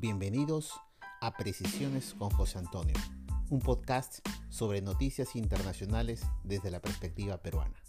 Bienvenidos a Precisiones con José Antonio, un podcast sobre noticias internacionales desde la perspectiva peruana.